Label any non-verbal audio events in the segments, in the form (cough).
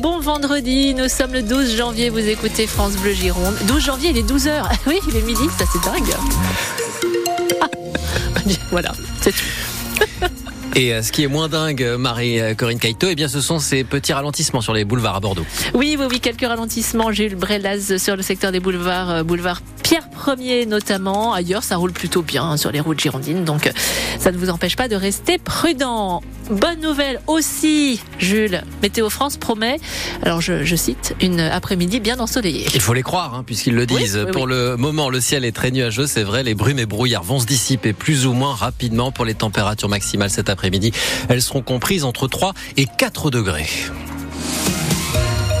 bon vendredi. Nous sommes le 12 janvier. Vous écoutez France Bleu Gironde. 12 janvier, il est 12h. (laughs) Oui, il est midi, ça c'est dingue. Ah. (laughs) Voilà, c'est tout. (laughs) Et euh, ce qui est moins dingue, Marie-Corinne Caïto, eh bien, ce sont ces petits ralentissements sur les boulevards à Bordeaux. Oui, oui, oui, quelques ralentissements. Jules Brelaz sur le secteur des boulevards, euh, boulevard Pierre Ier notamment. Ailleurs, ça roule plutôt bien hein, sur les routes girondines, donc euh, ça ne vous empêche pas de rester prudent. Bonne nouvelle aussi, Jules. Météo France promet, alors je, je cite, une après-midi bien ensoleillée. Il faut les croire, hein, puisqu'ils le disent. Oui, oui, pour oui. le moment, le ciel est très nuageux, c'est vrai. Les brumes et brouillards vont se dissiper plus ou moins rapidement pour les températures maximales cet après-midi. Elles seront comprises entre 3 et 4 degrés.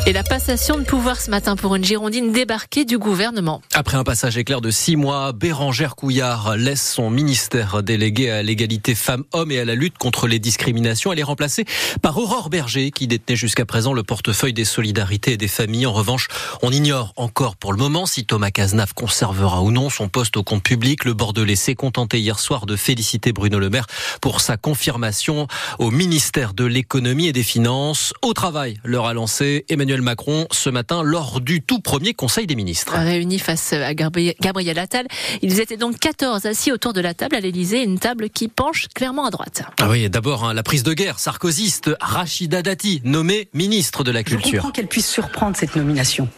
Et la passation de pouvoir ce matin pour une Girondine débarquée du gouvernement. Après un passage éclair de six mois, Bérangère Couillard laisse son ministère délégué à l'égalité femmes-hommes et à la lutte contre les discriminations. Elle est remplacée par Aurore Berger, qui détenait jusqu'à présent le portefeuille des solidarités et des familles. En revanche, on ignore encore pour le moment si Thomas Cazenave conservera ou non son poste au compte public. Le Bordelais s'est contenté hier soir de féliciter Bruno Le Maire pour sa confirmation au ministère de l'économie et des finances. Au travail, leur a lancé Emmanuel Macron ce matin lors du tout premier Conseil des ministres. Réunis face à Gabri- Gabriel Attal, ils étaient donc 14 assis autour de la table à l'Elysée, une table qui penche clairement à droite. Ah oui, d'abord hein, la prise de guerre sarkozyste, Rachida Dati, nommée ministre de la Je Culture. comprends qu'elle puisse surprendre cette nomination.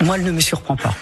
Moi, elle ne me surprend pas.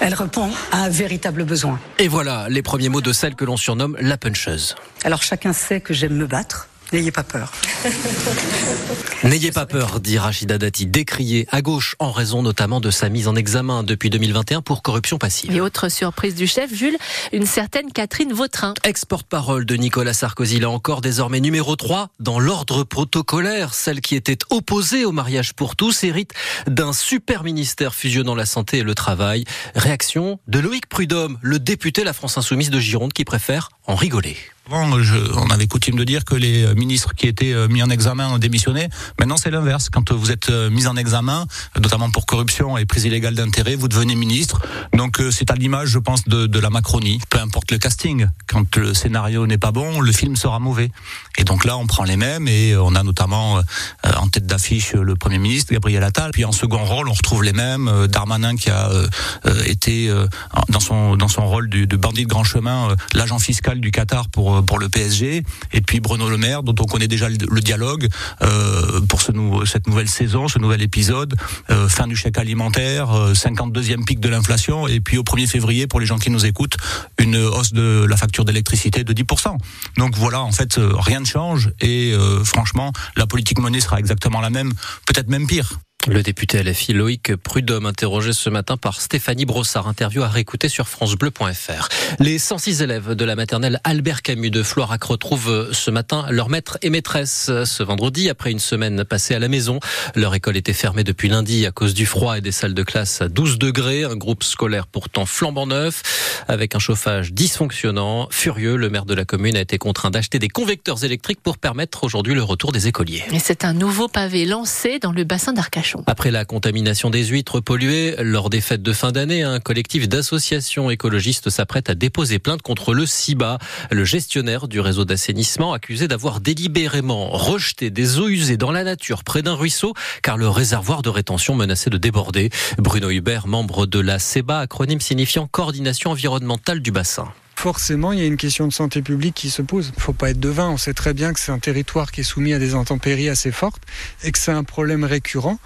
Elle répond à un véritable besoin. Et voilà les premiers mots de celle que l'on surnomme la puncheuse. Alors chacun sait que j'aime me battre. N'ayez pas peur. (laughs) N'ayez pas peur, dit Rachida Dati, décriée à gauche en raison notamment de sa mise en examen depuis 2021 pour corruption passive. Et autre surprise du chef, Jules, une certaine Catherine Vautrin. Ex-porte-parole de Nicolas Sarkozy, là encore désormais numéro 3 dans l'ordre protocolaire. Celle qui était opposée au mariage pour tous hérite d'un super ministère fusionnant la santé et le travail. Réaction de Loïc Prudhomme, le député La France Insoumise de Gironde qui préfère en rigoler. Avant, je- on avait coutume de dire que les euh, ministres qui étaient euh, mis en examen ont démissionné. Maintenant, c'est l'inverse. Quand vous êtes euh, mis en examen, notamment pour corruption et prise illégale d'intérêt, vous devenez ministre. Donc, euh, c'est à l'image, je pense, de, de la Macronie. Peu importe le casting. Quand le scénario n'est pas bon, le film sera mauvais. Et donc là, on prend les mêmes et euh, on a notamment euh, euh, en tête d'affiche euh, le Premier ministre, Gabriel Attal. Puis en second rôle, on retrouve les mêmes. euh, Darmanin qui a euh, euh, été euh, dans son dans son rôle du, de bandit de grand chemin, euh, l'agent fiscal du Qatar pour euh, pour le PSG, et puis Bruno Le Maire, dont on connaît déjà le, dialogue euh, pour cette nouvelle saison, ce nouvel épisode, euh, fin du chèque alimentaire, euh, 52e pic de l'inflation, et puis au 1er février, pour les gens qui nous écoutent, une hausse de la facture d'électricité de 10%. Donc voilà, en fait, rien ne change, et franchement, la politique menée sera exactement la même, peut-être même pire. Le député LFI Loïc Prudhomme, interrogé ce matin par Stéphanie Brossard, interview à réécouter sur francebleu.fr. Les 106 élèves de la maternelle Albert Camus de Floirac retrouvent ce matin leur maître et maîtresse ce vendredi après une semaine passée à la maison. Leur école était fermée depuis lundi à cause du froid et des salles de classe à 12 degrés, un groupe scolaire pourtant flambant neuf avec un chauffage dysfonctionnant. Furieux, le maire de la commune a été contraint d'acheter des convecteurs électriques pour permettre aujourd'hui le retour des écoliers. Et c'est un nouveau pavé lancé dans le bassin d'Arcachon. Après la contamination des huîtres polluées lors des fêtes de fin d'année, un collectif d'associations écologistes s'apprête à déposer plainte contre le CIBA, le gestionnaire du réseau d'assainissement, accusé d'avoir délibérément rejeté des eaux usées dans la nature près d'un ruisseau, car le réservoir de rétention menaçait de déborder. Bruno Hubert, membre de la CEBA, acronyme signifiant coordination environnementale du bassin. Forcément, il y a une question de santé publique qui se pose. Il ne faut pas être devin. On sait très bien que c'est un territoire qui est soumis à des intempéries assez fortes et que c'est un problème récurrent.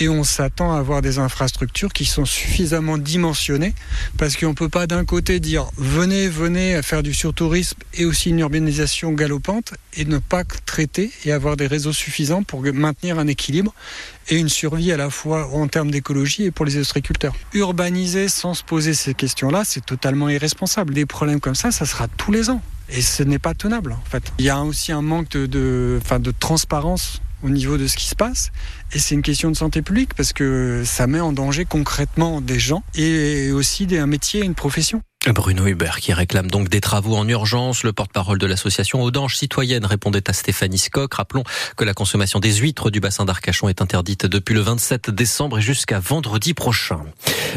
Et on s'attend à avoir des infrastructures qui sont suffisamment dimensionnées parce qu'on ne peut pas d'un côté dire venez, venez à faire du surtourisme et aussi une urbanisation galopante et ne pas traiter et avoir des réseaux suffisants pour maintenir un équilibre et une survie à la fois en termes d'écologie et pour les ostréiculteurs. Urbaniser sans se poser ces questions-là, c'est totalement irresponsable. Des problèmes comme ça, ça sera tous les ans. Et ce n'est pas tenable, en fait. Il y a aussi un manque de, enfin, de transparence au niveau de ce qui se passe. Et c'est une question de santé publique parce que ça met en danger concrètement des gens et aussi un métier une profession. Bruno Hubert qui réclame donc des travaux en urgence. Le porte-parole de l'association Audange Citoyenne répondait à Stéphanie Skock. Rappelons que la consommation des huîtres du bassin d'Arcachon est interdite depuis le 27 décembre et jusqu'à vendredi prochain.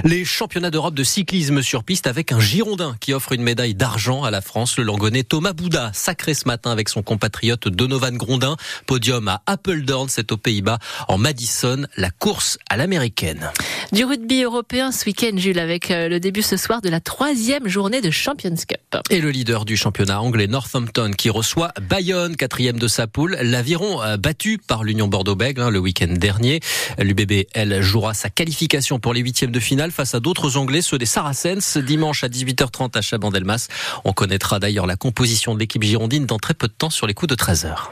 Les championnats d'Europe de cyclisme sur piste avec un Girondin qui offre une médaille d'argent à la France. Le Langonais Thomas Bouda, sacré ce matin avec son compatriote Donovan Grondin. Podium à Appledorn, c'est aux Pays-Bas. En Madison, la course à l'américaine. Du rugby européen ce week-end, Jules, avec euh, le début ce soir de la troisième journée de Champions Cup. Et le leader du championnat anglais, Northampton, qui reçoit Bayonne, quatrième de sa poule. L'aviron euh, battu par l'Union Bordeaux-Bègles hein, le week-end dernier. L'UBB, elle, jouera sa qualification pour les huitièmes de face à d'autres Anglais, ceux des Saracens, dimanche à 18h30 à Chabandelmas. On connaîtra d'ailleurs la composition de l'équipe girondine dans très peu de temps sur les coups de 13h.